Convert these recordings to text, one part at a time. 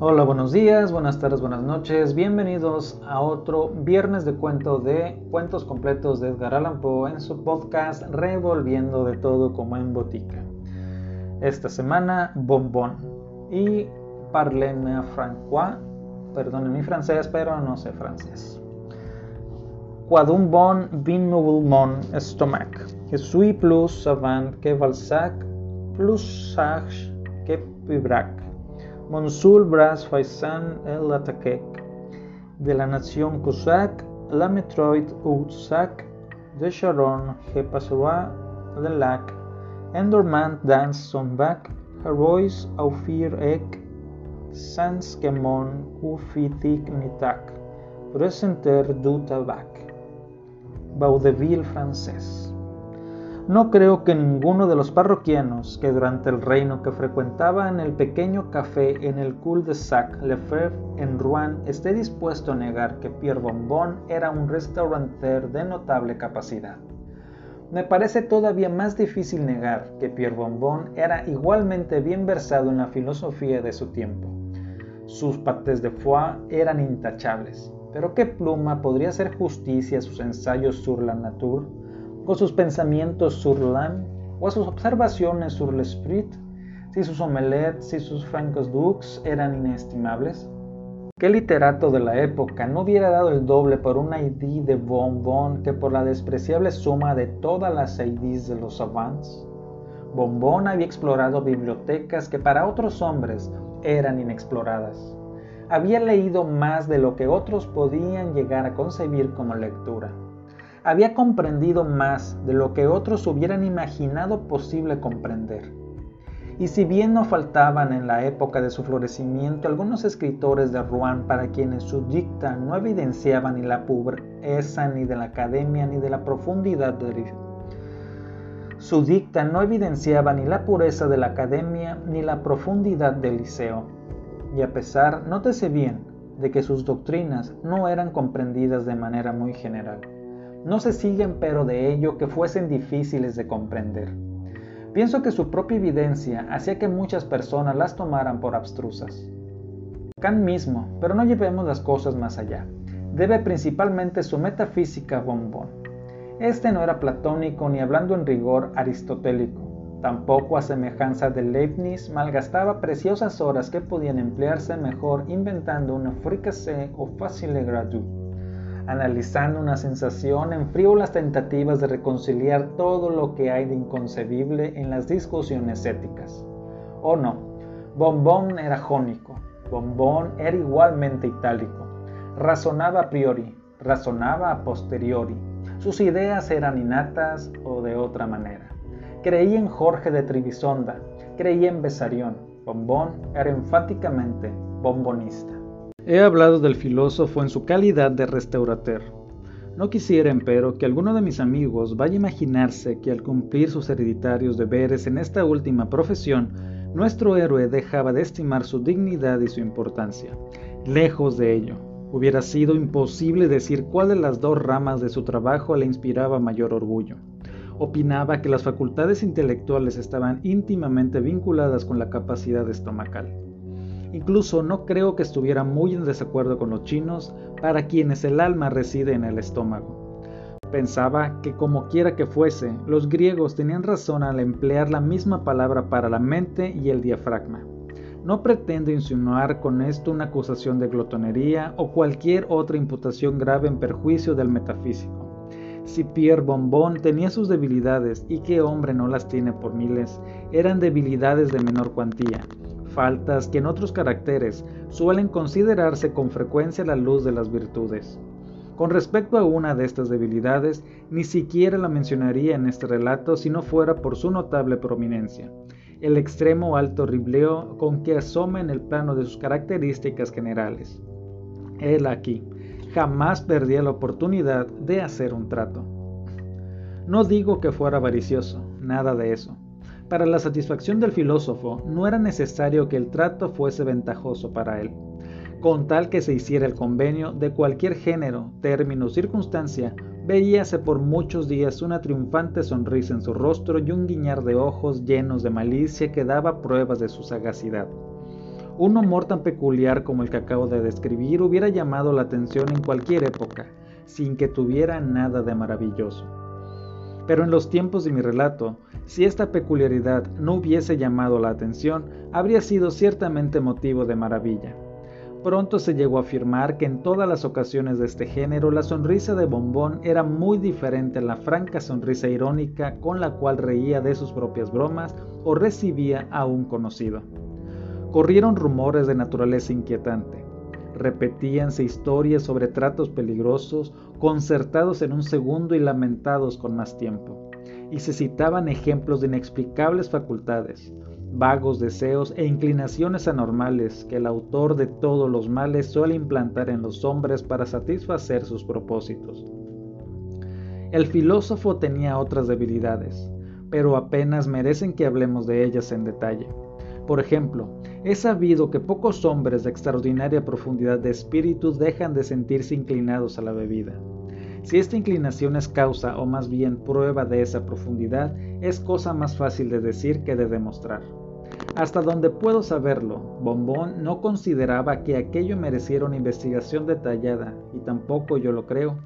Hola, buenos días, buenas tardes, buenas noches. Bienvenidos a otro viernes de cuento de cuentos completos de Edgar Allan Poe en su podcast Revolviendo de todo como en botica. Esta semana, Bonbon y Parleme Francois. Perdonen mi francés, pero no sé francés. Quadum bon vin mon estomac, que suis plus savant que Balzac, plus sage que Pibrac Monsul Bras Faisan el Atakek, de la nación Cossack, la Metroid Utsak, de Sharon Hepasua, de Lac, Endormant Dance Sonbak, Herois Aufir Ek, Sans Kemon Ufitik Nitak, Presenter du Tabac, Vaudeville francés. No creo que ninguno de los parroquianos que durante el reino que frecuentaban el pequeño café en el cul-de-sac Lefebvre en Rouen esté dispuesto a negar que Pierre Bonbon era un restaurateur de notable capacidad. Me parece todavía más difícil negar que Pierre Bonbon era igualmente bien versado en la filosofía de su tiempo. Sus patés de foie eran intachables, pero qué pluma podría hacer justicia a sus ensayos sur la nature con sus pensamientos sur l'âme o a sus observaciones sur l'esprit, si sus omelettes y sus francos dux eran inestimables? ¿Qué literato de la época no hubiera dado el doble por un ID de Bonbon que por la despreciable suma de todas las IDs de los savants? Bonbon había explorado bibliotecas que para otros hombres eran inexploradas. Había leído más de lo que otros podían llegar a concebir como lectura había comprendido más de lo que otros hubieran imaginado posible comprender. Y si bien no faltaban en la época de su florecimiento algunos escritores de Rouen para quienes su dicta no evidenciaba ni la pobreza ni de la academia ni de la profundidad de su dicta no evidenciaba ni la pureza de la academia ni la profundidad del liceo. Y a pesar, nótese bien, de que sus doctrinas no eran comprendidas de manera muy general no se siguen pero de ello que fuesen difíciles de comprender. Pienso que su propia evidencia hacía que muchas personas las tomaran por abstrusas. Kant mismo, pero no llevemos las cosas más allá, debe principalmente su metafísica bombón. Este no era platónico ni hablando en rigor aristotélico. Tampoco a semejanza de Leibniz malgastaba preciosas horas que podían emplearse mejor inventando una fricassé o facile gradu analizando una sensación en frívolas tentativas de reconciliar todo lo que hay de inconcebible en las discusiones éticas. O no, Bombón era jónico, Bombón era igualmente itálico, razonaba a priori, razonaba a posteriori, sus ideas eran innatas o de otra manera. Creía en Jorge de Tribisonda, creía en Besarión, Bombón era enfáticamente bombonista. He hablado del filósofo en su calidad de restaurateur. No quisiera, empero, que alguno de mis amigos vaya a imaginarse que al cumplir sus hereditarios deberes en esta última profesión, nuestro héroe dejaba de estimar su dignidad y su importancia. Lejos de ello, hubiera sido imposible decir cuál de las dos ramas de su trabajo le inspiraba mayor orgullo. Opinaba que las facultades intelectuales estaban íntimamente vinculadas con la capacidad estomacal. Incluso no creo que estuviera muy en desacuerdo con los chinos, para quienes el alma reside en el estómago. Pensaba que como quiera que fuese, los griegos tenían razón al emplear la misma palabra para la mente y el diafragma. No pretendo insinuar con esto una acusación de glotonería o cualquier otra imputación grave en perjuicio del metafísico. Si Pierre Bombón tenía sus debilidades, y qué hombre no las tiene por miles, eran debilidades de menor cuantía, faltas que en otros caracteres suelen considerarse con frecuencia la luz de las virtudes. Con respecto a una de estas debilidades, ni siquiera la mencionaría en este relato si no fuera por su notable prominencia, el extremo alto ribleo con que asoma en el plano de sus características generales. Él aquí, jamás perdía la oportunidad de hacer un trato. No digo que fuera avaricioso, nada de eso para la satisfacción del filósofo no era necesario que el trato fuese ventajoso para él. Con tal que se hiciera el convenio de cualquier género, término o circunstancia, veíase por muchos días una triunfante sonrisa en su rostro y un guiñar de ojos llenos de malicia que daba pruebas de su sagacidad. Un humor tan peculiar como el que acabo de describir hubiera llamado la atención en cualquier época, sin que tuviera nada de maravilloso. Pero en los tiempos de mi relato, si esta peculiaridad no hubiese llamado la atención, habría sido ciertamente motivo de maravilla. Pronto se llegó a afirmar que en todas las ocasiones de este género la sonrisa de Bombón era muy diferente a la franca sonrisa irónica con la cual reía de sus propias bromas o recibía a un conocido. Corrieron rumores de naturaleza inquietante. Repetíanse historias sobre tratos peligrosos, concertados en un segundo y lamentados con más tiempo. Y se citaban ejemplos de inexplicables facultades, vagos deseos e inclinaciones anormales que el autor de todos los males suele implantar en los hombres para satisfacer sus propósitos. El filósofo tenía otras debilidades, pero apenas merecen que hablemos de ellas en detalle. Por ejemplo, es sabido que pocos hombres de extraordinaria profundidad de espíritu dejan de sentirse inclinados a la bebida. Si esta inclinación es causa o más bien prueba de esa profundidad, es cosa más fácil de decir que de demostrar. Hasta donde puedo saberlo, Bombón no consideraba que aquello mereciera una investigación detallada, y tampoco yo lo creo.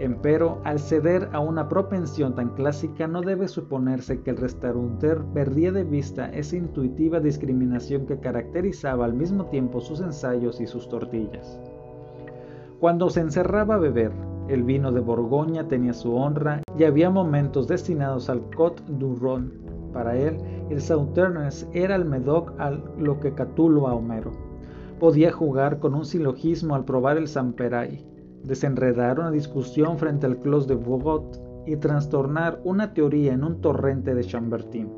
Empero, al ceder a una propensión tan clásica, no debe suponerse que el restaurateur perdía de vista esa intuitiva discriminación que caracterizaba al mismo tiempo sus ensayos y sus tortillas. Cuando se encerraba a beber, el vino de Borgoña tenía su honra y había momentos destinados al Côte du Rhône. Para él, el Sauternes era el Medoc a lo que Catulo a Homero. Podía jugar con un silogismo al probar el Samperay, desenredar una discusión frente al Clos de Bogot y trastornar una teoría en un torrente de Chambertin.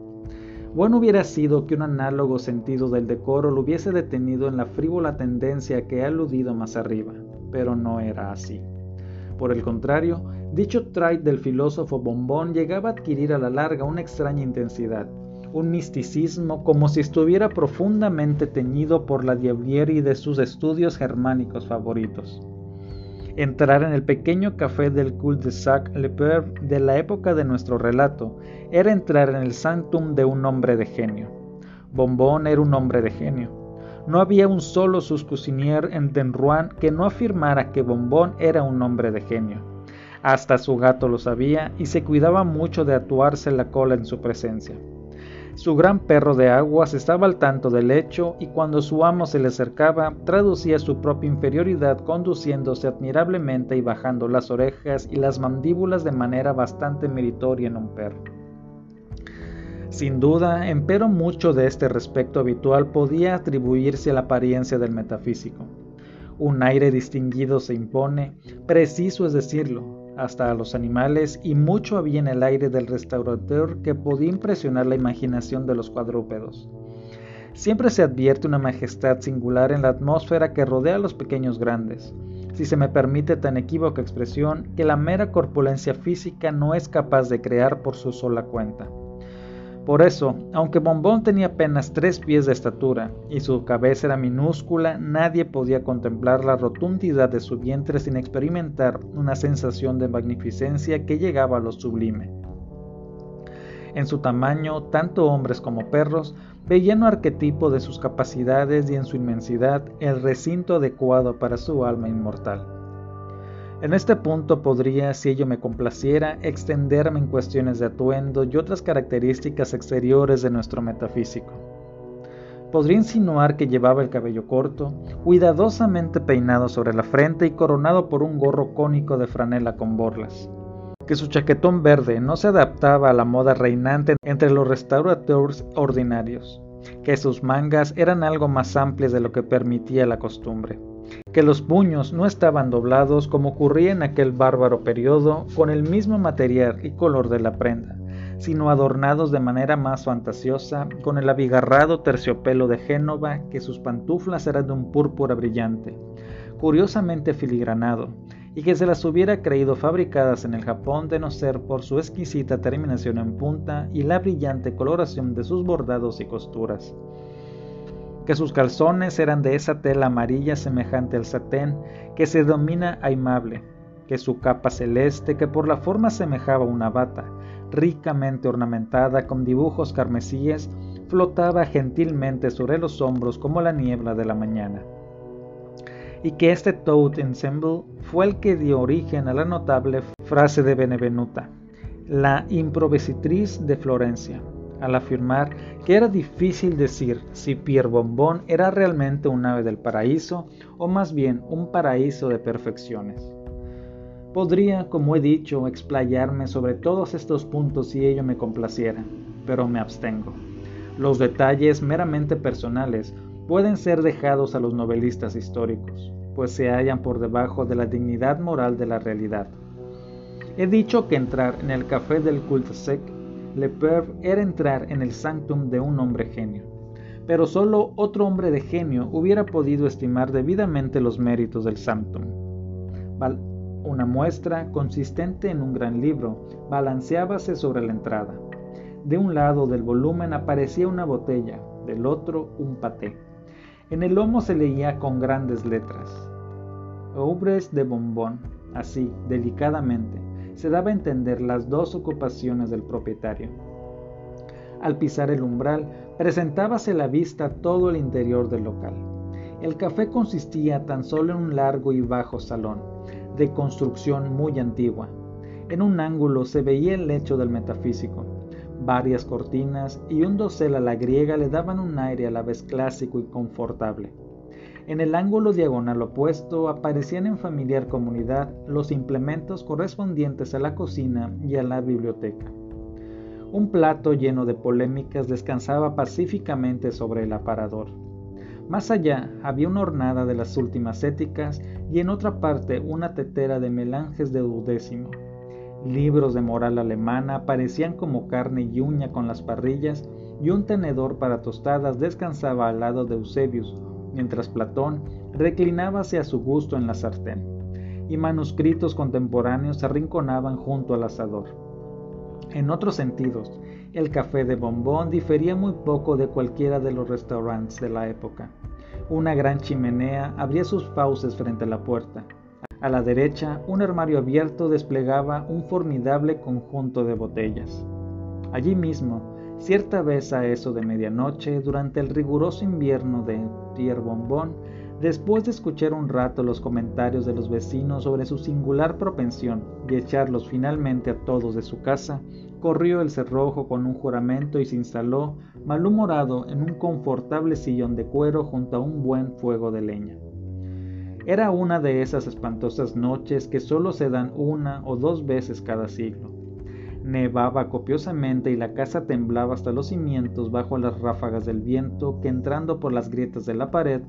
Bueno hubiera sido que un análogo sentido del decoro lo hubiese detenido en la frívola tendencia que he aludido más arriba, pero no era así. Por el contrario, dicho trait del filósofo Bombón llegaba a adquirir a la larga una extraña intensidad, un misticismo como si estuviera profundamente teñido por la diablieri de sus estudios germánicos favoritos. Entrar en el pequeño café del cul-de-sac Le Peur de la época de nuestro relato era entrar en el sanctum de un hombre de genio. Bombón era un hombre de genio. No había un solo suscusinier en Denruan que no afirmara que Bombón era un hombre de genio. Hasta su gato lo sabía y se cuidaba mucho de atuarse la cola en su presencia. Su gran perro de aguas estaba al tanto del hecho y cuando su amo se le acercaba, traducía su propia inferioridad conduciéndose admirablemente y bajando las orejas y las mandíbulas de manera bastante meritoria en un perro. Sin duda, empero mucho de este respecto habitual podía atribuirse a la apariencia del metafísico. Un aire distinguido se impone, preciso es decirlo, hasta a los animales y mucho había en el aire del restaurador que podía impresionar la imaginación de los cuadrúpedos. Siempre se advierte una majestad singular en la atmósfera que rodea a los pequeños grandes, si se me permite tan equívoca expresión que la mera corpulencia física no es capaz de crear por su sola cuenta. Por eso, aunque Bombón tenía apenas tres pies de estatura y su cabeza era minúscula, nadie podía contemplar la rotundidad de su vientre sin experimentar una sensación de magnificencia que llegaba a lo sublime. En su tamaño, tanto hombres como perros veían un arquetipo de sus capacidades y en su inmensidad el recinto adecuado para su alma inmortal. En este punto podría, si ello me complaciera, extenderme en cuestiones de atuendo y otras características exteriores de nuestro metafísico. Podría insinuar que llevaba el cabello corto, cuidadosamente peinado sobre la frente y coronado por un gorro cónico de franela con borlas, que su chaquetón verde no se adaptaba a la moda reinante entre los restaurateurs ordinarios, que sus mangas eran algo más amplias de lo que permitía la costumbre que los puños no estaban doblados como ocurría en aquel bárbaro periodo con el mismo material y color de la prenda, sino adornados de manera más fantasiosa con el abigarrado terciopelo de Génova que sus pantuflas eran de un púrpura brillante, curiosamente filigranado, y que se las hubiera creído fabricadas en el Japón de no ser por su exquisita terminación en punta y la brillante coloración de sus bordados y costuras que sus calzones eran de esa tela amarilla semejante al satén que se domina aimable, que su capa celeste, que por la forma semejaba una bata, ricamente ornamentada con dibujos carmesíes, flotaba gentilmente sobre los hombros como la niebla de la mañana. Y que este Toad Ensemble fue el que dio origen a la notable frase de Benevenuta, la improvisatriz de Florencia, al afirmar que era difícil decir si Pierre Bombón era realmente un ave del paraíso o más bien un paraíso de perfecciones. Podría, como he dicho, explayarme sobre todos estos puntos si ello me complaciera, pero me abstengo. Los detalles meramente personales pueden ser dejados a los novelistas históricos, pues se hallan por debajo de la dignidad moral de la realidad. He dicho que entrar en el café del culte sec le era entrar en el sanctum de un hombre genio, pero solo otro hombre de genio hubiera podido estimar debidamente los méritos del sanctum. Una muestra consistente en un gran libro balanceábase sobre la entrada. De un lado del volumen aparecía una botella, del otro un paté. En el lomo se leía con grandes letras. Obres de bombón, así, delicadamente, se daba a entender las dos ocupaciones del propietario. Al pisar el umbral, presentábase la vista todo el interior del local. El café consistía tan solo en un largo y bajo salón, de construcción muy antigua. En un ángulo se veía el lecho del metafísico. Varias cortinas y un dosel a la griega le daban un aire a la vez clásico y confortable. En el ángulo diagonal opuesto aparecían en familiar comunidad los implementos correspondientes a la cocina y a la biblioteca. Un plato lleno de polémicas descansaba pacíficamente sobre el aparador. Más allá había una hornada de las últimas éticas y en otra parte una tetera de melanges de duodécimo. Libros de moral alemana aparecían como carne y uña con las parrillas y un tenedor para tostadas descansaba al lado de Eusebius, mientras Platón reclinábase a su gusto en la sartén, y manuscritos contemporáneos se arrinconaban junto al asador. En otros sentidos, el café de Bombón difería muy poco de cualquiera de los restaurantes de la época. Una gran chimenea abría sus fauces frente a la puerta. A la derecha, un armario abierto desplegaba un formidable conjunto de botellas. Allí mismo, Cierta vez a eso de medianoche, durante el riguroso invierno de Pierre Bombón, después de escuchar un rato los comentarios de los vecinos sobre su singular propensión y echarlos finalmente a todos de su casa, corrió el cerrojo con un juramento y se instaló, malhumorado, en un confortable sillón de cuero junto a un buen fuego de leña. Era una de esas espantosas noches que solo se dan una o dos veces cada siglo Nevaba copiosamente y la casa temblaba hasta los cimientos bajo las ráfagas del viento que entrando por las grietas de la pared,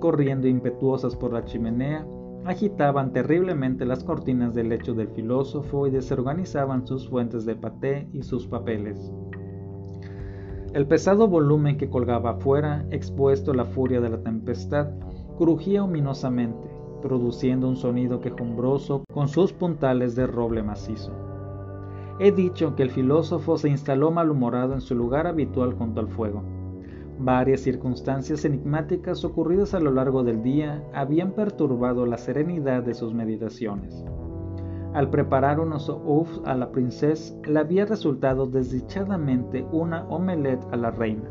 corriendo impetuosas por la chimenea, agitaban terriblemente las cortinas del lecho del filósofo y desorganizaban sus fuentes de paté y sus papeles. El pesado volumen que colgaba afuera, expuesto a la furia de la tempestad, crujía ominosamente, produciendo un sonido quejumbroso con sus puntales de roble macizo. He dicho que el filósofo se instaló malhumorado en su lugar habitual junto al fuego. Varias circunstancias enigmáticas ocurridas a lo largo del día habían perturbado la serenidad de sus meditaciones. Al preparar unos œufs a la princesa, le había resultado desdichadamente una omelette a la reina.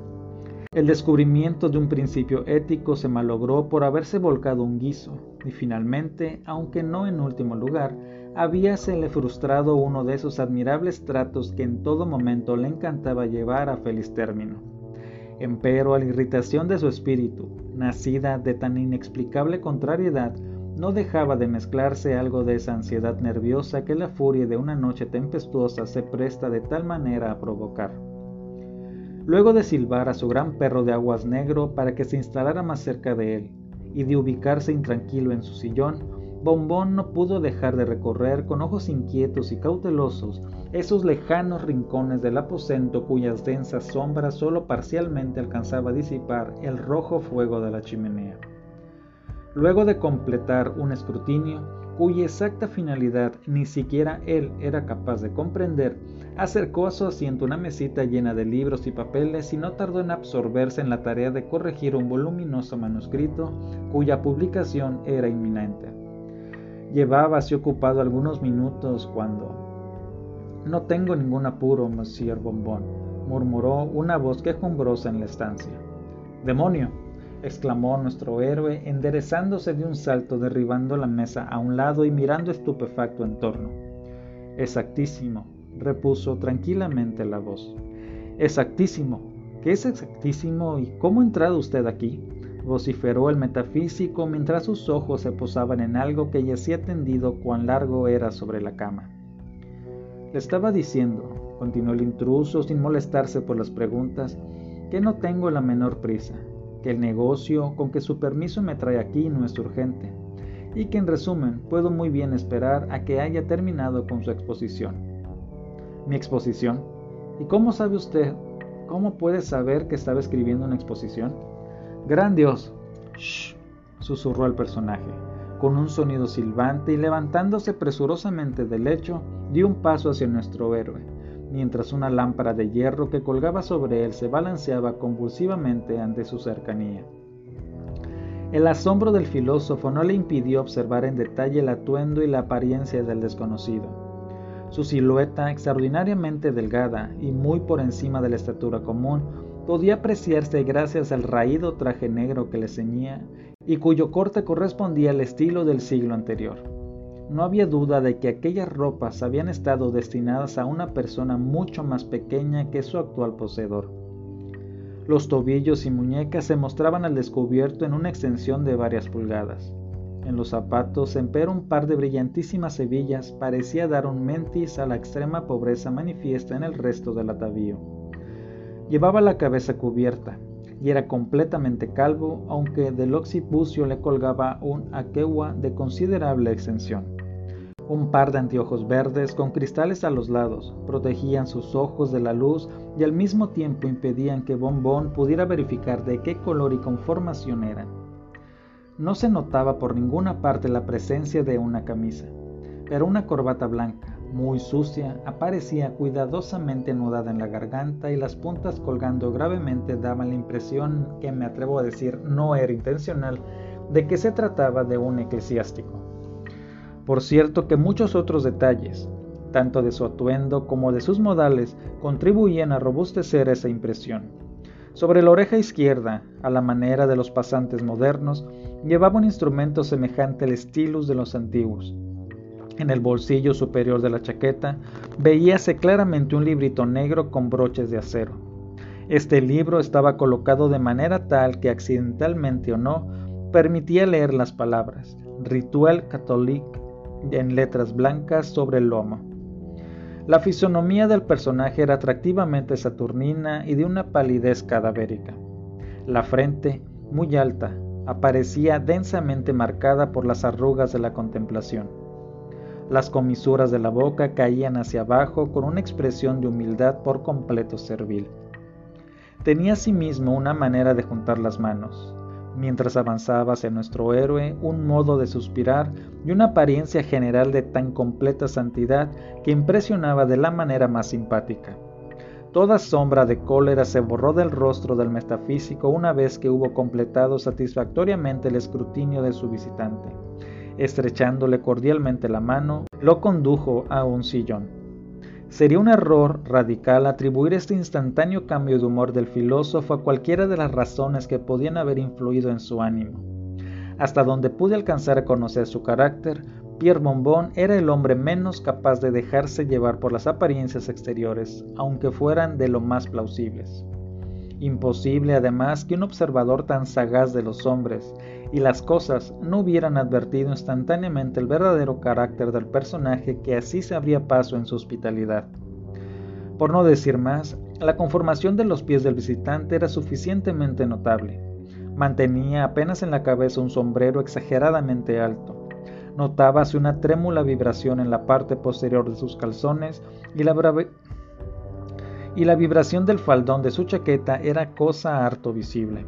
El descubrimiento de un principio ético se malogró por haberse volcado un guiso, y finalmente, aunque no en último lugar, habíasele frustrado uno de esos admirables tratos que en todo momento le encantaba llevar a feliz término. Empero a la irritación de su espíritu, nacida de tan inexplicable contrariedad, no dejaba de mezclarse algo de esa ansiedad nerviosa que la furia de una noche tempestuosa se presta de tal manera a provocar. Luego de silbar a su gran perro de aguas negro para que se instalara más cerca de él, y de ubicarse intranquilo en su sillón, Bombón no pudo dejar de recorrer con ojos inquietos y cautelosos esos lejanos rincones del aposento cuyas densas sombras sólo parcialmente alcanzaba a disipar el rojo fuego de la chimenea. Luego de completar un escrutinio, cuya exacta finalidad ni siquiera él era capaz de comprender, acercó a su asiento una mesita llena de libros y papeles y no tardó en absorberse en la tarea de corregir un voluminoso manuscrito cuya publicación era inminente. Llevaba así ocupado algunos minutos cuando... No tengo ningún apuro, Monsieur Bombón. murmuró una voz quejumbrosa en la estancia. ¡Demonio! exclamó nuestro héroe, enderezándose de un salto, derribando la mesa a un lado y mirando estupefacto en torno. Exactísimo, repuso tranquilamente la voz. Exactísimo. ¿Qué es exactísimo y cómo ha entrado usted aquí? Vociferó el metafísico mientras sus ojos se posaban en algo que yacía tendido cuán largo era sobre la cama. Le estaba diciendo, continuó el intruso sin molestarse por las preguntas, que no tengo la menor prisa, que el negocio con que su permiso me trae aquí no es urgente, y que en resumen puedo muy bien esperar a que haya terminado con su exposición. ¿Mi exposición? ¿Y cómo sabe usted? ¿Cómo puede saber que estaba escribiendo una exposición? Gran Dios. Shh, susurró el personaje, con un sonido silbante y levantándose presurosamente del lecho, dio un paso hacia nuestro héroe, mientras una lámpara de hierro que colgaba sobre él se balanceaba convulsivamente ante su cercanía. El asombro del filósofo no le impidió observar en detalle el atuendo y la apariencia del desconocido. Su silueta, extraordinariamente delgada y muy por encima de la estatura común, podía apreciarse gracias al raído traje negro que le ceñía y cuyo corte correspondía al estilo del siglo anterior. No había duda de que aquellas ropas habían estado destinadas a una persona mucho más pequeña que su actual poseedor. Los tobillos y muñecas se mostraban al descubierto en una extensión de varias pulgadas. En los zapatos, empero, un par de brillantísimas hebillas parecía dar un mentis a la extrema pobreza manifiesta en el resto del atavío. Llevaba la cabeza cubierta y era completamente calvo, aunque del occipucio le colgaba un aqueua de considerable extensión. Un par de anteojos verdes con cristales a los lados protegían sus ojos de la luz y al mismo tiempo impedían que Bombón pudiera verificar de qué color y conformación eran. No se notaba por ninguna parte la presencia de una camisa, pero una corbata blanca, muy sucia, aparecía cuidadosamente anudada en la garganta y las puntas colgando gravemente daban la impresión, que me atrevo a decir no era intencional, de que se trataba de un eclesiástico. Por cierto que muchos otros detalles, tanto de su atuendo como de sus modales, contribuían a robustecer esa impresión. Sobre la oreja izquierda, a la manera de los pasantes modernos, llevaba un instrumento semejante al stylus de los antiguos, en el bolsillo superior de la chaqueta veíase claramente un librito negro con broches de acero. Este libro estaba colocado de manera tal que accidentalmente o no permitía leer las palabras Ritual Catholique en letras blancas sobre el lomo. La fisonomía del personaje era atractivamente saturnina y de una palidez cadavérica. La frente, muy alta, aparecía densamente marcada por las arrugas de la contemplación. Las comisuras de la boca caían hacia abajo con una expresión de humildad por completo servil. Tenía asimismo una manera de juntar las manos, mientras avanzaba hacia nuestro héroe, un modo de suspirar y una apariencia general de tan completa santidad que impresionaba de la manera más simpática. Toda sombra de cólera se borró del rostro del metafísico una vez que hubo completado satisfactoriamente el escrutinio de su visitante estrechándole cordialmente la mano, lo condujo a un sillón. Sería un error radical atribuir este instantáneo cambio de humor del filósofo a cualquiera de las razones que podían haber influido en su ánimo. Hasta donde pude alcanzar a conocer su carácter, Pierre Bombón era el hombre menos capaz de dejarse llevar por las apariencias exteriores, aunque fueran de lo más plausibles. Imposible además que un observador tan sagaz de los hombres y las cosas no hubieran advertido instantáneamente el verdadero carácter del personaje que así se abría paso en su hospitalidad. Por no decir más, la conformación de los pies del visitante era suficientemente notable. Mantenía apenas en la cabeza un sombrero exageradamente alto. Notábase una trémula vibración en la parte posterior de sus calzones y la, y la vibración del faldón de su chaqueta era cosa harto visible.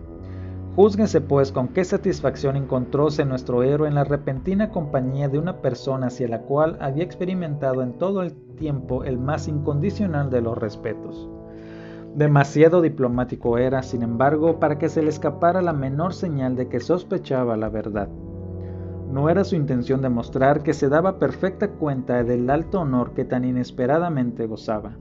Júzguense pues con qué satisfacción encontróse nuestro héroe en la repentina compañía de una persona hacia la cual había experimentado en todo el tiempo el más incondicional de los respetos. Demasiado diplomático era, sin embargo, para que se le escapara la menor señal de que sospechaba la verdad. No era su intención demostrar que se daba perfecta cuenta del alto honor que tan inesperadamente gozaba.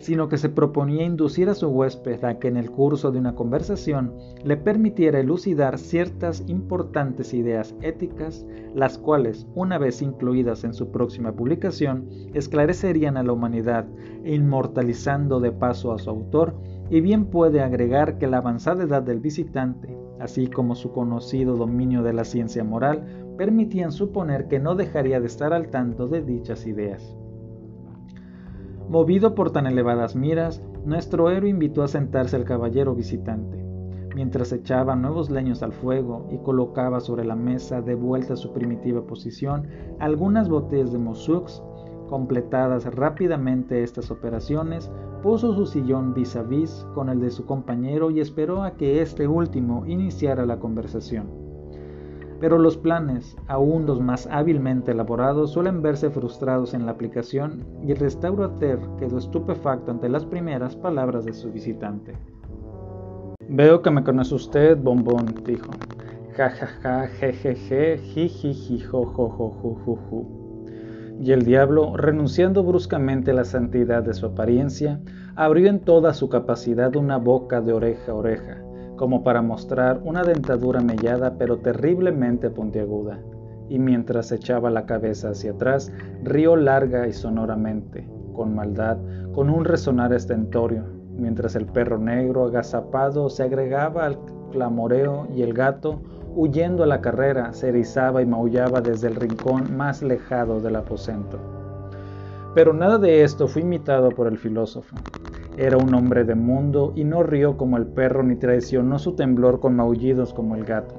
Sino que se proponía inducir a su huésped a que en el curso de una conversación le permitiera elucidar ciertas importantes ideas éticas, las cuales, una vez incluidas en su próxima publicación, esclarecerían a la humanidad, inmortalizando de paso a su autor, y bien puede agregar que la avanzada edad del visitante, así como su conocido dominio de la ciencia moral, permitían suponer que no dejaría de estar al tanto de dichas ideas. Movido por tan elevadas miras, nuestro héroe invitó a sentarse al caballero visitante. Mientras echaba nuevos leños al fuego y colocaba sobre la mesa de vuelta a su primitiva posición algunas botellas de Mosux, completadas rápidamente estas operaciones, puso su sillón vis a vis con el de su compañero y esperó a que este último iniciara la conversación. Pero los planes, aún los más hábilmente elaborados, suelen verse frustrados en la aplicación y el restaurateur quedó estupefacto ante las primeras palabras de su visitante. Veo que me conoce usted, bombón, dijo. Ja ja ja, je je je, ji ji ji, jo jo jo. Y el diablo, renunciando bruscamente a la santidad de su apariencia, abrió en toda su capacidad una boca de oreja a oreja como para mostrar una dentadura mellada pero terriblemente puntiaguda, y mientras echaba la cabeza hacia atrás, rió larga y sonoramente, con maldad, con un resonar estentorio, mientras el perro negro agazapado se agregaba al clamoreo y el gato, huyendo a la carrera, se erizaba y maullaba desde el rincón más lejado del aposento. Pero nada de esto fue imitado por el filósofo. Era un hombre de mundo y no rió como el perro ni traicionó su temblor con maullidos como el gato.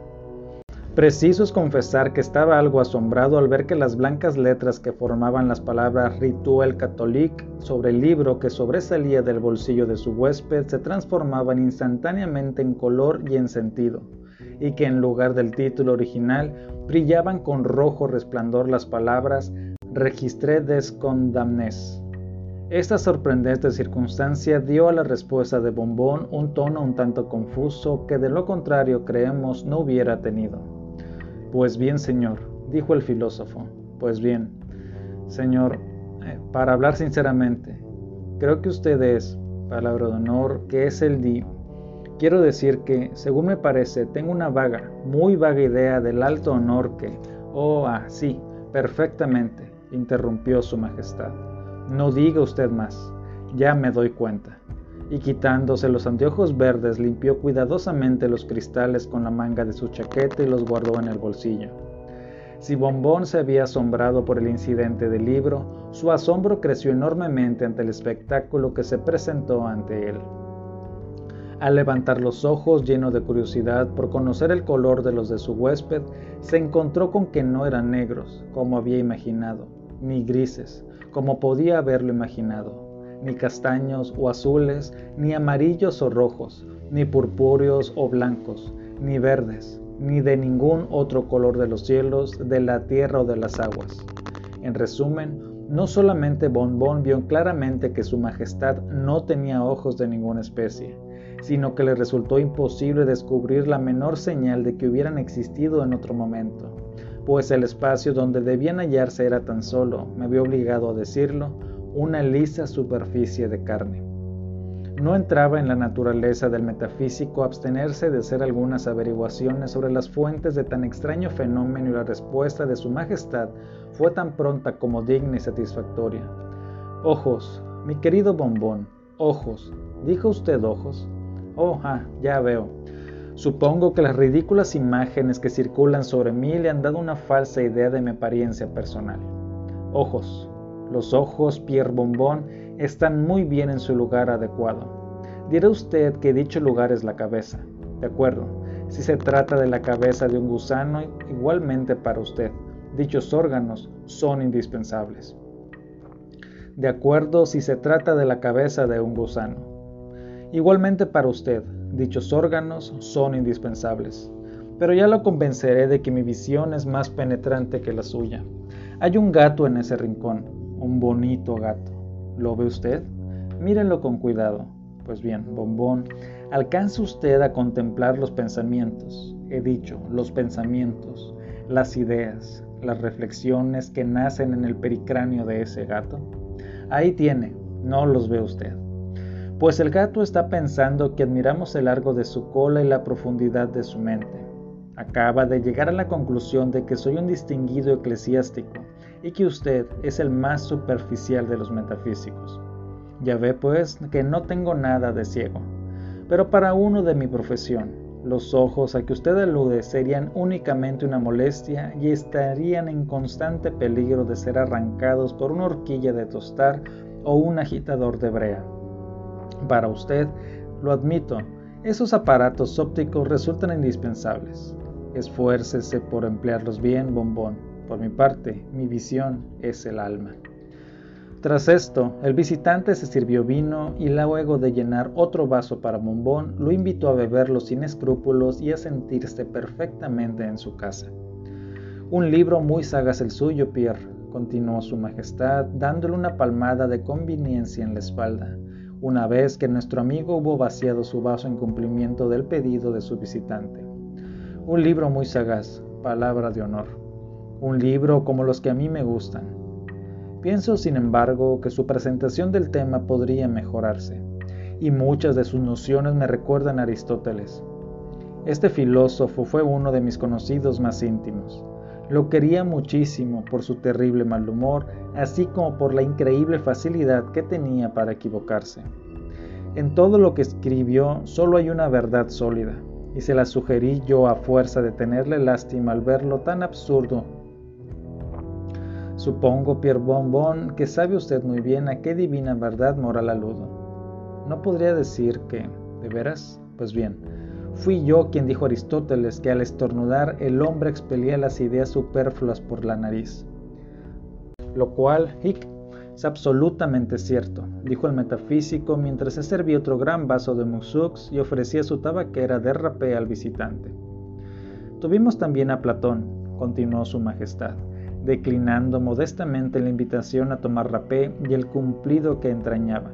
Preciso es confesar que estaba algo asombrado al ver que las blancas letras que formaban las palabras Rituel Catholique sobre el libro que sobresalía del bolsillo de su huésped se transformaban instantáneamente en color y en sentido, y que en lugar del título original brillaban con rojo resplandor las palabras Registré des condamnes esta sorprendente circunstancia dio a la respuesta de Bombón un tono un tanto confuso que de lo contrario creemos no hubiera tenido. Pues bien, señor, dijo el filósofo, pues bien, señor, eh, para hablar sinceramente, creo que usted es, palabra de honor, que es el di. Quiero decir que, según me parece, tengo una vaga, muy vaga idea del alto honor que... Oh, ah, sí, perfectamente, interrumpió su majestad. No diga usted más, ya me doy cuenta. Y quitándose los anteojos verdes, limpió cuidadosamente los cristales con la manga de su chaqueta y los guardó en el bolsillo. Si Bombón se había asombrado por el incidente del libro, su asombro creció enormemente ante el espectáculo que se presentó ante él. Al levantar los ojos lleno de curiosidad por conocer el color de los de su huésped, se encontró con que no eran negros, como había imaginado, ni grises, como podía haberlo imaginado, ni castaños o azules, ni amarillos o rojos, ni purpúreos o blancos, ni verdes, ni de ningún otro color de los cielos, de la tierra o de las aguas. En resumen, no solamente Bonbon vio claramente que su majestad no tenía ojos de ninguna especie, sino que le resultó imposible descubrir la menor señal de que hubieran existido en otro momento pues el espacio donde debían hallarse era tan solo, me había obligado a decirlo, una lisa superficie de carne. No entraba en la naturaleza del metafísico abstenerse de hacer algunas averiguaciones sobre las fuentes de tan extraño fenómeno y la respuesta de su Majestad fue tan pronta como digna y satisfactoria. Ojos, mi querido bombón, ojos. ¿Dijo usted ojos? Oh, ah, ya veo. Supongo que las ridículas imágenes que circulan sobre mí le han dado una falsa idea de mi apariencia personal. Ojos. Los ojos Pierre Bombón están muy bien en su lugar adecuado. Dirá usted que dicho lugar es la cabeza. De acuerdo. Si se trata de la cabeza de un gusano, igualmente para usted, dichos órganos son indispensables. De acuerdo si se trata de la cabeza de un gusano. Igualmente para usted, Dichos órganos son indispensables, pero ya lo convenceré de que mi visión es más penetrante que la suya. Hay un gato en ese rincón, un bonito gato. ¿Lo ve usted? Mírenlo con cuidado. Pues bien, bombón, alcance usted a contemplar los pensamientos, he dicho, los pensamientos, las ideas, las reflexiones que nacen en el pericráneo de ese gato. Ahí tiene, no los ve usted. Pues el gato está pensando que admiramos el largo de su cola y la profundidad de su mente. Acaba de llegar a la conclusión de que soy un distinguido eclesiástico y que usted es el más superficial de los metafísicos. Ya ve pues que no tengo nada de ciego, pero para uno de mi profesión, los ojos a que usted alude serían únicamente una molestia y estarían en constante peligro de ser arrancados por una horquilla de tostar o un agitador de brea. Para usted, lo admito, esos aparatos ópticos resultan indispensables. Esfuércese por emplearlos bien, bombón. Por mi parte, mi visión es el alma. Tras esto, el visitante se sirvió vino y luego de llenar otro vaso para Bombón, lo invitó a beberlo sin escrúpulos y a sentirse perfectamente en su casa. Un libro muy sagaz el suyo, Pierre, continuó su majestad, dándole una palmada de conveniencia en la espalda, una vez que nuestro amigo hubo vaciado su vaso en cumplimiento del pedido de su visitante. Un libro muy sagaz, palabra de honor. Un libro como los que a mí me gustan Pienso, sin embargo, que su presentación del tema podría mejorarse, y muchas de sus nociones me recuerdan a Aristóteles. Este filósofo fue uno de mis conocidos más íntimos. Lo quería muchísimo por su terrible mal humor, así como por la increíble facilidad que tenía para equivocarse. En todo lo que escribió solo hay una verdad sólida, y se la sugerí yo a fuerza de tenerle lástima al verlo tan absurdo Supongo, Pierre Bonbon, que sabe usted muy bien a qué divina verdad moral aludo. No podría decir que, ¿de veras? Pues bien, fui yo quien dijo Aristóteles que al estornudar el hombre expelía las ideas superfluas por la nariz. Lo cual, hic, es absolutamente cierto, dijo el metafísico mientras se servía otro gran vaso de musux y ofrecía su tabaquera de rapé al visitante. Tuvimos también a Platón, continuó su majestad declinando modestamente la invitación a tomar rapé y el cumplido que entrañaba.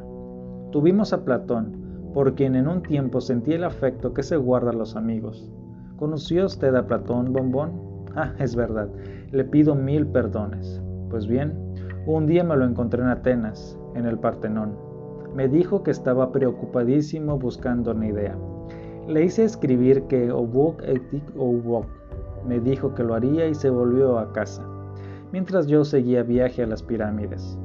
Tuvimos a Platón, por quien en un tiempo sentí el afecto que se guarda a los amigos. ¿Conoció usted a Platón, bombón? Ah, es verdad, le pido mil perdones. Pues bien, un día me lo encontré en Atenas, en el Partenón. Me dijo que estaba preocupadísimo buscando una idea. Le hice escribir que obuk etik obuk. Me dijo que lo haría y se volvió a casa mientras yo seguía viaje a las pirámides.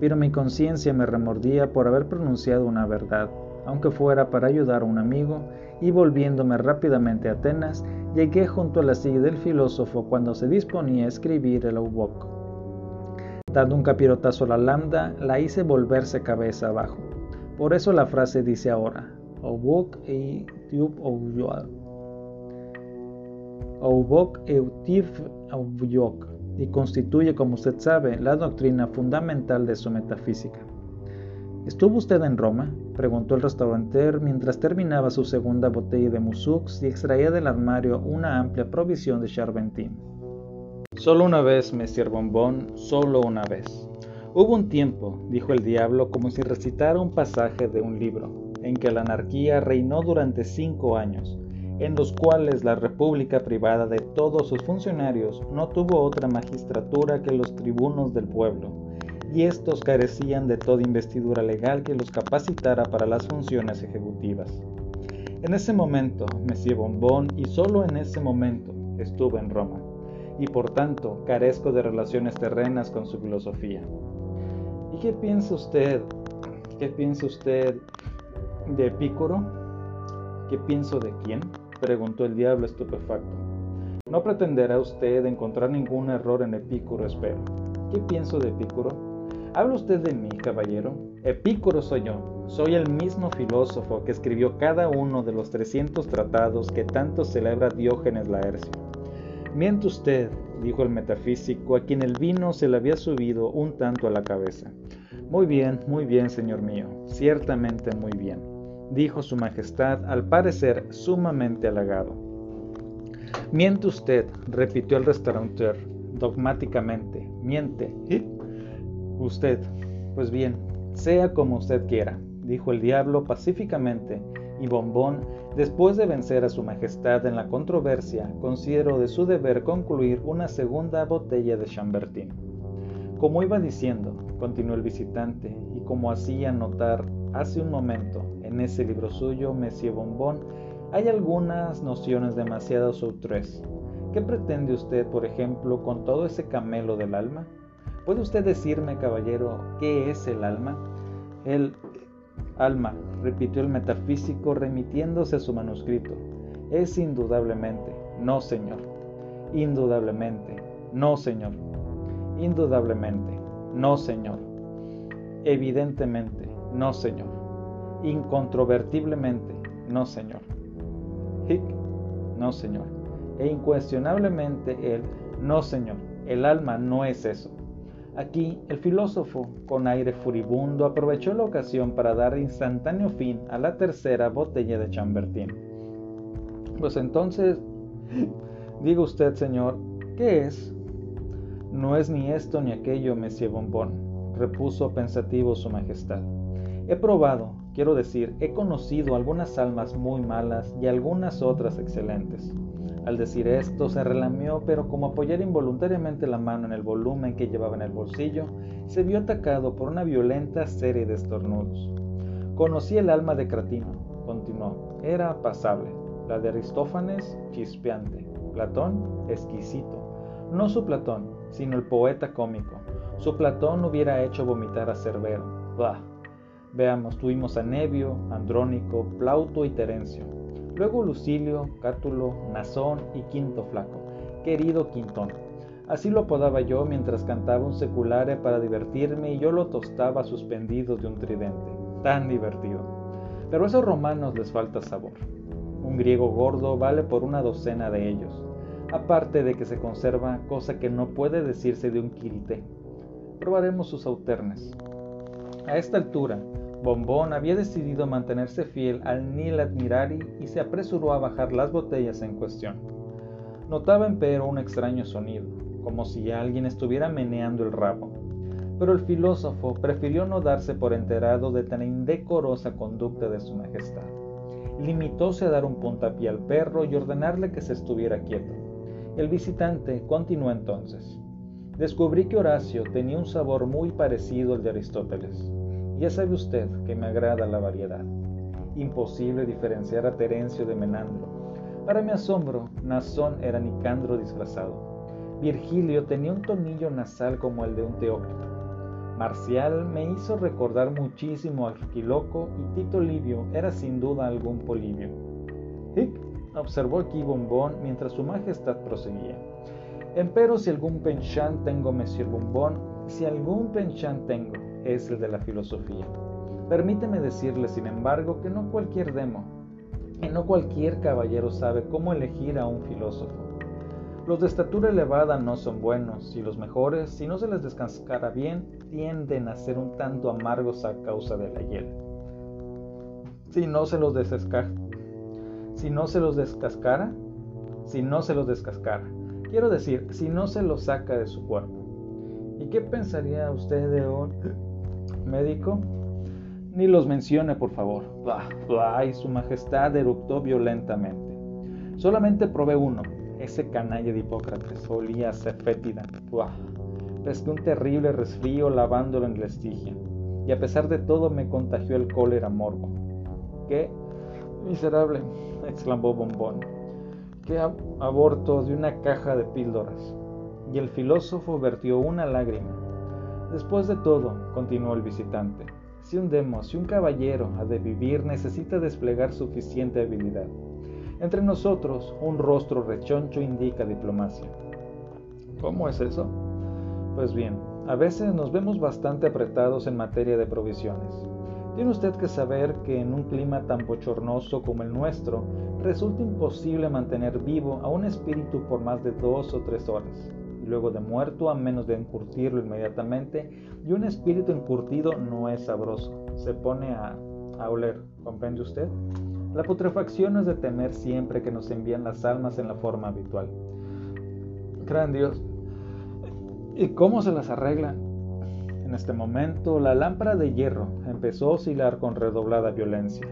Pero mi conciencia me remordía por haber pronunciado una verdad, aunque fuera para ayudar a un amigo, y volviéndome rápidamente a Atenas, llegué junto a la silla del filósofo cuando se disponía a escribir el Aubok. Dando un capirotazo a la lambda, la hice volverse cabeza abajo. Por eso la frase dice ahora, Aubok e y constituye, como usted sabe, la doctrina fundamental de su metafísica. ¿Estuvo usted en Roma? preguntó el restauranteur mientras terminaba su segunda botella de musux y extraía del armario una amplia provisión de charventín. Solo una vez, Monsieur Bombón, solo una vez. Hubo un tiempo, dijo el diablo, como si recitara un pasaje de un libro, en que la anarquía reinó durante cinco años, en los cuales la República privada de todos sus funcionarios no tuvo otra magistratura que los tribunos del pueblo, y estos carecían de toda investidura legal que los capacitara para las funciones ejecutivas. En ese momento, Monsieur Bombón, y solo en ese momento, estuve en Roma, y por tanto carezco de relaciones terrenas con su filosofía. ¿Y qué piensa usted? ¿Qué piensa usted de Epicuro? ¿Qué pienso de quién? preguntó el diablo estupefacto. No pretenderá usted encontrar ningún error en Epicuro, espero. ¿Qué pienso de Epicuro? ¿Habla usted de mí, caballero? Epicuro soy yo. Soy el mismo filósofo que escribió cada uno de los 300 tratados que tanto celebra Diógenes Laercio. Miente usted, dijo el metafísico, a quien el vino se le había subido un tanto a la cabeza. Muy bien, muy bien, señor mío, ciertamente muy bien dijo su Majestad, al parecer sumamente halagado. Miente usted, repitió el restaurateur dogmáticamente. Miente. Usted. Pues bien, sea como usted quiera, dijo el diablo pacíficamente, y Bombón, después de vencer a su Majestad en la controversia, consideró de su deber concluir una segunda botella de Chambertin. Como iba diciendo, continuó el visitante, y como hacía notar hace un momento, en ese libro suyo, Monsieur Bombón, hay algunas nociones demasiado outrées. ¿Qué pretende usted, por ejemplo, con todo ese camelo del alma? ¿Puede usted decirme, caballero, qué es el alma? El alma, repitió el metafísico remitiéndose a su manuscrito, es indudablemente, no señor, indudablemente, no señor, indudablemente, no señor, evidentemente, no señor, incontrovertiblemente, no señor. Hic, no señor, e incuestionablemente el no señor, el alma no es eso. Aquí el filósofo, con aire furibundo, aprovechó la ocasión para dar instantáneo fin a la tercera botella de Chambertin. Pues entonces, diga usted, señor, ¿qué es? No es ni esto ni aquello, Monsieur Bonbon, repuso pensativo su majestad. He probado, quiero decir, he conocido algunas almas muy malas y algunas otras excelentes. Al decir esto, se relamió, pero como apoyar involuntariamente la mano en el volumen que llevaba en el bolsillo, se vio atacado por una violenta serie de estornudos. Conocí el alma de Cratino, continuó. Era pasable. La de Aristófanes, chispeante. Platón, exquisito. No su Platón, sino el poeta cómico. Su Platón hubiera hecho vomitar a Cerbero. Bah. Veamos, tuvimos a Nevio, Andrónico, Plauto y Terencio. Luego Lucilio, Cátulo, Nazón y Quinto Flaco, querido Quintón. Así lo apodaba yo mientras cantaba un seculare para divertirme y yo lo tostaba suspendido de un tridente. Tan divertido. Pero a esos romanos les falta sabor. Un griego gordo vale por una docena de ellos, aparte de que se conserva cosa que no puede decirse de un quirité. Probaremos sus auternes. A esta altura, Bombón había decidido mantenerse fiel al Nil Admirari y se apresuró a bajar las botellas en cuestión. Notaba empero un extraño sonido, como si alguien estuviera meneando el rabo. Pero el filósofo prefirió no darse por enterado de tan indecorosa conducta de su majestad. Limitóse a dar un puntapié al perro y ordenarle que se estuviera quieto. El visitante continuó entonces. Descubrí que Horacio tenía un sabor muy parecido al de Aristóteles ya sabe usted que me agrada la variedad. Imposible diferenciar a Terencio de Menandro. Para mi asombro, Nazón era Nicandro disfrazado. Virgilio tenía un tonillo nasal como el de un Teócrito. Marcial me hizo recordar muchísimo a Arquiloco y Tito Livio era sin duda algún Polibio. Hic observó aquí Bombón mientras su majestad proseguía. Empero si algún penchant tengo, Monsieur Bombón, si algún penchant tengo, es el de la filosofía. Permíteme decirle, sin embargo, que no cualquier demo, y no cualquier caballero sabe cómo elegir a un filósofo. Los de estatura elevada no son buenos, y los mejores, si no se les descascara bien, tienden a ser un tanto amargos a causa de la hiel. Si no se los descascara, si no se los descascara, si no se los descascara, quiero decir, si no se los saca de su cuerpo. ¿Y qué pensaría usted de un médico? Ni los mencione, por favor. Bah, y su majestad eructó violentamente. Solamente probé uno, ese canalla de Hipócrates, olía a cefétida. Bah, pesqué un terrible resfrío lavándolo en la estigia, y a pesar de todo me contagió el cólera morbo. ¡Qué miserable! exclamó Bombón. ¡Qué aborto de una caja de píldoras! Y el filósofo vertió una lágrima Después de todo, continuó el visitante, si un demo, si un caballero ha de vivir, necesita desplegar suficiente habilidad. Entre nosotros, un rostro rechoncho indica diplomacia. ¿Cómo es eso? Pues bien, a veces nos vemos bastante apretados en materia de provisiones. Tiene usted que saber que en un clima tan bochornoso como el nuestro, resulta imposible mantener vivo a un espíritu por más de dos o tres horas luego de muerto a menos de encurtirlo inmediatamente, y un espíritu encurtido no es sabroso, se pone a, a oler, ¿comprende usted? La putrefacción es de temer siempre que nos envían las almas en la forma habitual. Gran Dios, ¿y cómo se las arregla? En este momento la lámpara de hierro empezó a oscilar con redoblada violencia,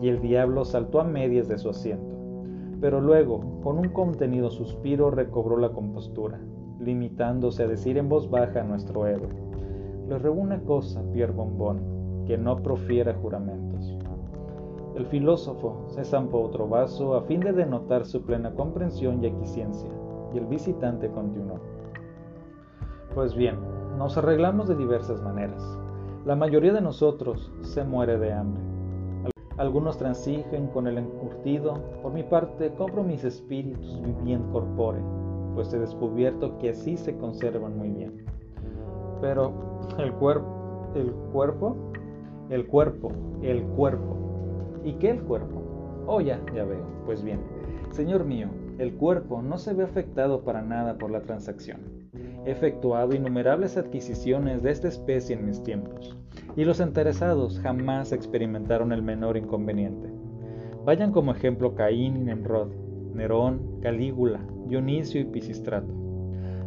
y el diablo saltó a medias de su asiento pero luego, con un contenido suspiro, recobró la compostura limitándose a decir en voz baja a nuestro héroe. Le ruego una cosa, Pierre Bombón. que no profiera juramentos. El filósofo se zampó otro vaso a fin de denotar su plena comprensión y equiciencia, y el visitante continuó. Pues bien, nos arreglamos de diversas maneras. La mayoría de nosotros se muere de hambre. Algunos transigen con el encurtido. Por mi parte, compro mis espíritus viviendo corpore, pues he descubierto que así se conservan muy bien. Pero el cuerpo, el cuerpo, el cuerpo, el cuerpo. ¿Y qué el cuerpo? Oh, ya, ya veo. Pues bien, señor mío, el cuerpo no se ve afectado para nada por la transacción. He efectuado innumerables adquisiciones de esta especie en mis tiempos, y los interesados jamás experimentaron el menor inconveniente. Vayan como ejemplo Caín y Nemrod, Nerón, Calígula, Dionisio y Pisistrato,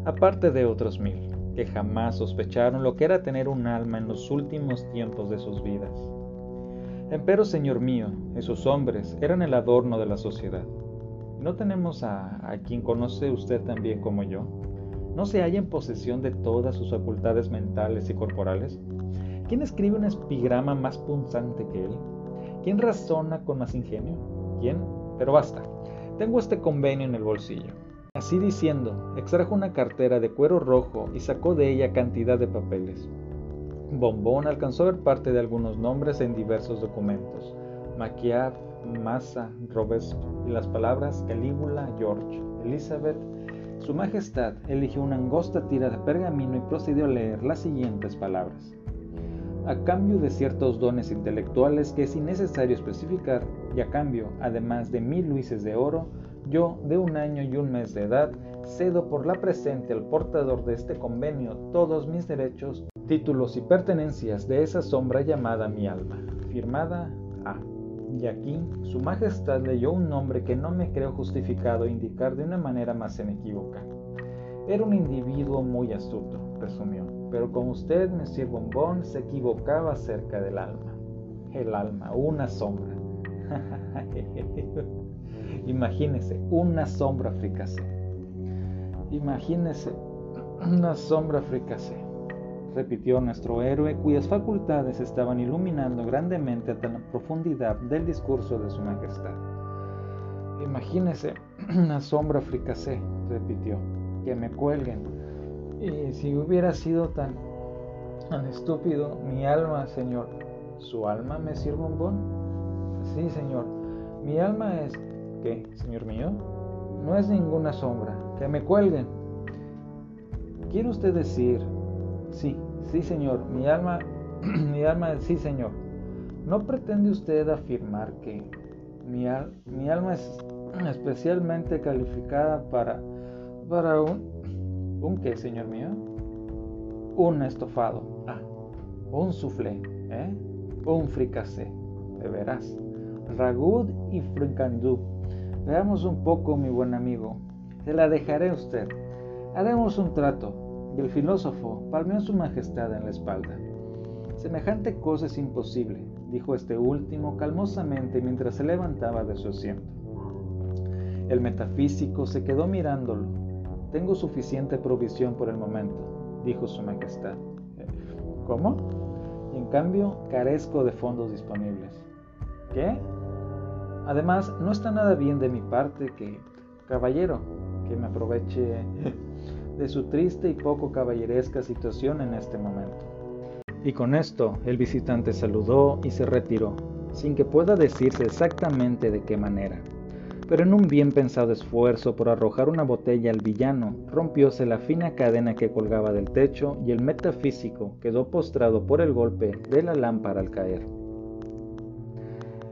aparte de otros mil, que jamás sospecharon lo que era tener un alma en los últimos tiempos de sus vidas. Empero, Señor mío, esos hombres eran el adorno de la sociedad. ¿No tenemos a, quien conoce usted también como yo? no se halla en posesión de todas sus facultades mentales y corporales? ¿Quién escribe un epigrama más punzante que él? ¿Quién razona con más ingenio? ¿Quién? Pero basta, tengo este convenio en el bolsillo. Así diciendo, extrajo una cartera de cuero rojo y sacó de ella cantidad de papeles. Bombón alcanzó a ver parte de algunos nombres en diversos documentos. Maquiav, Massa, Robespierre y las palabras Calígula, George, Elizabeth, su Majestad eligió una angosta tira de pergamino y procedió a leer las siguientes palabras. A cambio de ciertos dones intelectuales que es innecesario especificar, y a cambio, además de mil luises de oro, yo, de un año y un mes de edad, cedo por la presente al portador de este convenio todos mis derechos, títulos y pertenencias de esa sombra llamada mi alma. Firmada A. Y aquí Su Majestad leyó un nombre que no me creo justificado indicar de una manera más inequívoca. Era un individuo muy astuto, presumió, pero con usted, Monsieur Bombón, se equivocaba acerca del alma. El alma, una sombra. Imagínese, una sombra fricase. Imagínese, una sombra fricase repitió nuestro héroe, cuyas facultades estaban iluminando grandemente hasta la profundidad del discurso de su majestad. Imagínese una sombra fricasé, repitió, que me cuelguen. Y si hubiera sido tan, tan estúpido, mi alma, señor. ¿Su alma, Monsieur Bombón? Sí, señor. Mi alma es... ¿Qué, señor mío? No es ninguna sombra. Que me cuelguen. ¿Quiere usted decir, Sí, sí, señor, mi alma, mi alma, sí, señor. ¿No pretende usted afirmar que mi, mi alma es especialmente calificada para, para un, un qué, señor mío? Un estofado, ah, un soufflé, ¿eh? un fricasé, de veras. Ragud y fricandú. Veamos un poco, mi buen amigo. Se la dejaré a usted. Haremos un trato y el filósofo palmeó a su majestad en la espalda. Semejante cosa es imposible, dijo este último calmosamente mientras se levantaba de su asiento. El metafísico se quedó mirándolo. Tengo suficiente provisión por el momento, dijo su majestad. ¿Cómo? En cambio, carezco de fondos disponibles. ¿Qué? Además, no está nada bien de mi parte que, caballero, que me aproveche de su triste y poco caballeresca situación en este momento. Y con esto el visitante saludó y se retiró, sin que pueda decirse exactamente de qué manera. Pero en un bien pensado esfuerzo por arrojar una botella al villano, rompióse la fina cadena que colgaba del techo y el metafísico quedó postrado por el golpe de la lámpara al caer.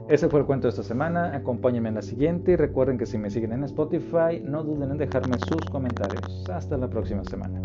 Ese fue el cuento de esta semana. Acompáñenme en la siguiente y recuerden que si me siguen en Spotify, no duden en dejarme sus comentarios. Hasta la próxima semana.